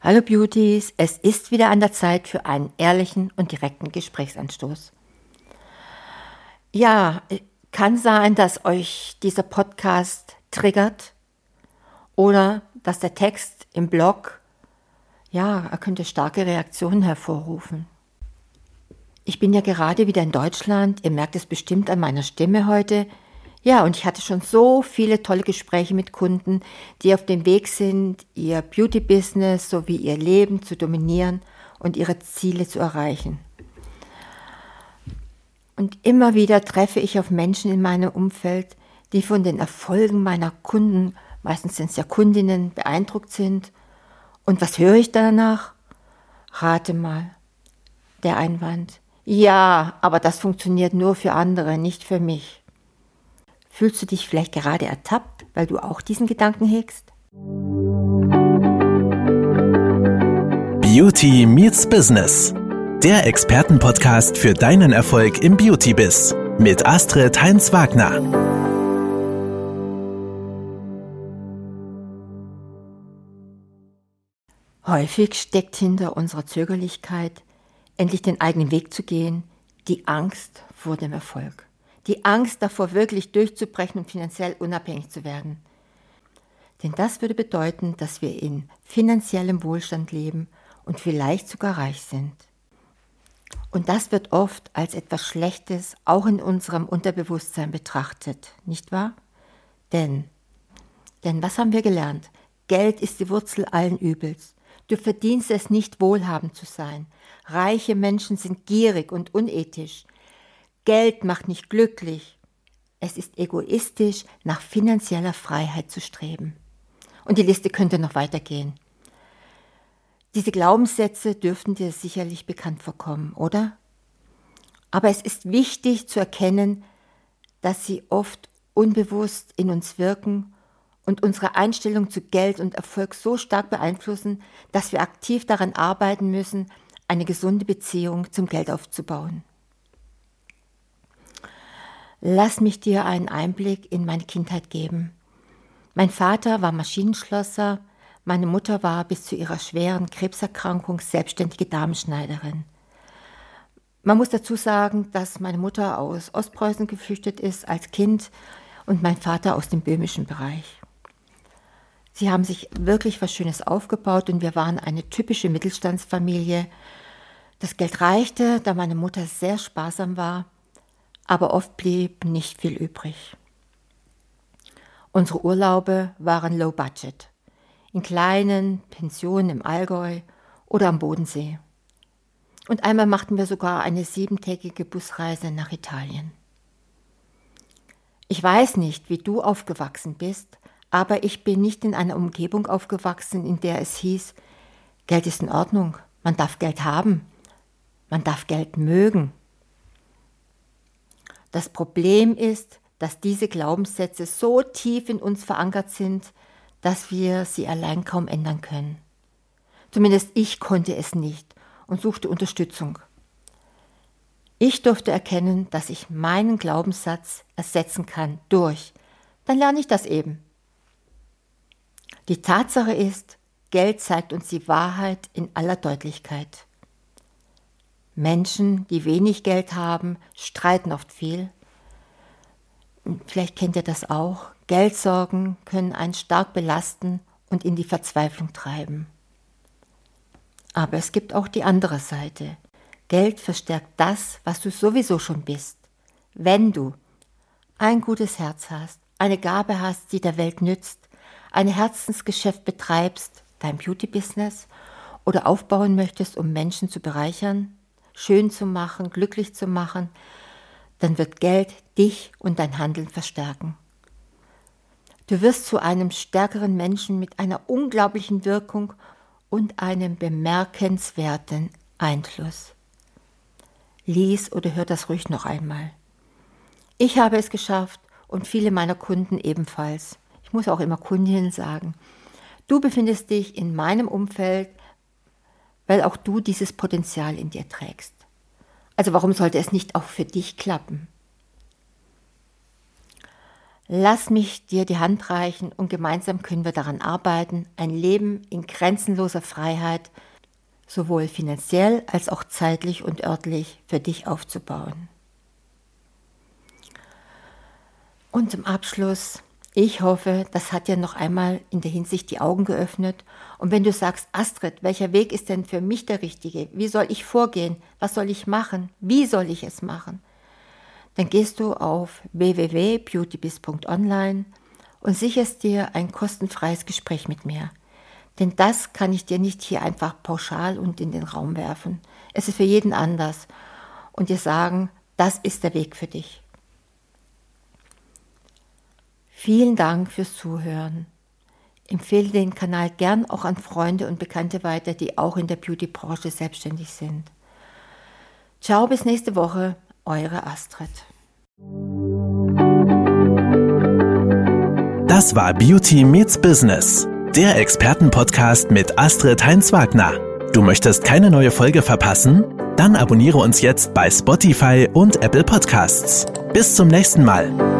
Hallo Beauties, es ist wieder an der Zeit für einen ehrlichen und direkten Gesprächsanstoß. Ja, kann sein, dass euch dieser Podcast triggert oder dass der Text im Blog, ja, er könnte starke Reaktionen hervorrufen. Ich bin ja gerade wieder in Deutschland, ihr merkt es bestimmt an meiner Stimme heute, ja, und ich hatte schon so viele tolle Gespräche mit Kunden, die auf dem Weg sind, ihr Beauty-Business sowie ihr Leben zu dominieren und ihre Ziele zu erreichen. Und immer wieder treffe ich auf Menschen in meinem Umfeld, die von den Erfolgen meiner Kunden, meistens sind es ja Kundinnen, beeindruckt sind. Und was höre ich danach? Rate mal. Der Einwand. Ja, aber das funktioniert nur für andere, nicht für mich. Fühlst du dich vielleicht gerade ertappt, weil du auch diesen Gedanken hegst? Beauty meets Business. Der Expertenpodcast für deinen Erfolg im Beauty-Biz mit Astrid Heinz-Wagner. Häufig steckt hinter unserer Zögerlichkeit, endlich den eigenen Weg zu gehen, die Angst vor dem Erfolg die Angst davor, wirklich durchzubrechen und finanziell unabhängig zu werden. Denn das würde bedeuten, dass wir in finanziellem Wohlstand leben und vielleicht sogar reich sind. Und das wird oft als etwas Schlechtes auch in unserem Unterbewusstsein betrachtet, nicht wahr? Denn, denn was haben wir gelernt? Geld ist die Wurzel allen Übels. Du verdienst es nicht, wohlhabend zu sein. Reiche Menschen sind gierig und unethisch. Geld macht nicht glücklich. Es ist egoistisch, nach finanzieller Freiheit zu streben. Und die Liste könnte noch weitergehen. Diese Glaubenssätze dürften dir sicherlich bekannt vorkommen, oder? Aber es ist wichtig zu erkennen, dass sie oft unbewusst in uns wirken und unsere Einstellung zu Geld und Erfolg so stark beeinflussen, dass wir aktiv daran arbeiten müssen, eine gesunde Beziehung zum Geld aufzubauen. Lass mich dir einen Einblick in meine Kindheit geben. Mein Vater war Maschinenschlosser, meine Mutter war bis zu ihrer schweren Krebserkrankung selbstständige Damenschneiderin. Man muss dazu sagen, dass meine Mutter aus Ostpreußen geflüchtet ist als Kind und mein Vater aus dem böhmischen Bereich. Sie haben sich wirklich was Schönes aufgebaut und wir waren eine typische Mittelstandsfamilie. Das Geld reichte, da meine Mutter sehr sparsam war aber oft blieb nicht viel übrig. Unsere Urlaube waren low budget, in kleinen Pensionen im Allgäu oder am Bodensee. Und einmal machten wir sogar eine siebentägige Busreise nach Italien. Ich weiß nicht, wie du aufgewachsen bist, aber ich bin nicht in einer Umgebung aufgewachsen, in der es hieß, Geld ist in Ordnung, man darf Geld haben, man darf Geld mögen. Das Problem ist, dass diese Glaubenssätze so tief in uns verankert sind, dass wir sie allein kaum ändern können. Zumindest ich konnte es nicht und suchte Unterstützung. Ich durfte erkennen, dass ich meinen Glaubenssatz ersetzen kann durch. Dann lerne ich das eben. Die Tatsache ist, Geld zeigt uns die Wahrheit in aller Deutlichkeit. Menschen, die wenig Geld haben, streiten oft viel. Vielleicht kennt ihr das auch. Geldsorgen können einen stark belasten und in die Verzweiflung treiben. Aber es gibt auch die andere Seite. Geld verstärkt das, was du sowieso schon bist. Wenn du ein gutes Herz hast, eine Gabe hast, die der Welt nützt, ein Herzensgeschäft betreibst, dein Beauty-Business oder aufbauen möchtest, um Menschen zu bereichern, schön zu machen, glücklich zu machen, dann wird Geld dich und dein Handeln verstärken. Du wirst zu einem stärkeren Menschen mit einer unglaublichen Wirkung und einem bemerkenswerten Einfluss. Lies oder hör das ruhig noch einmal. Ich habe es geschafft und viele meiner Kunden ebenfalls. Ich muss auch immer Kundinnen sagen. Du befindest dich in meinem Umfeld, weil auch du dieses Potenzial in dir trägst. Also warum sollte es nicht auch für dich klappen? Lass mich dir die Hand reichen und gemeinsam können wir daran arbeiten, ein Leben in grenzenloser Freiheit, sowohl finanziell als auch zeitlich und örtlich für dich aufzubauen. Und zum Abschluss, ich hoffe, das hat dir noch einmal in der Hinsicht die Augen geöffnet. Und wenn du sagst, Astrid, welcher Weg ist denn für mich der richtige? Wie soll ich vorgehen? Was soll ich machen? Wie soll ich es machen? dann gehst du auf www.beautybiz.online und sicherst dir ein kostenfreies Gespräch mit mir. Denn das kann ich dir nicht hier einfach pauschal und in den Raum werfen. Es ist für jeden anders und dir sagen, das ist der Weg für dich. Vielen Dank fürs Zuhören. Empfehle den Kanal gern auch an Freunde und Bekannte weiter, die auch in der Beauty-Branche selbstständig sind. Ciao, bis nächste Woche, eure Astrid. Das war Beauty Meets Business, der Expertenpodcast mit Astrid Heinz-Wagner. Du möchtest keine neue Folge verpassen? Dann abonniere uns jetzt bei Spotify und Apple Podcasts. Bis zum nächsten Mal.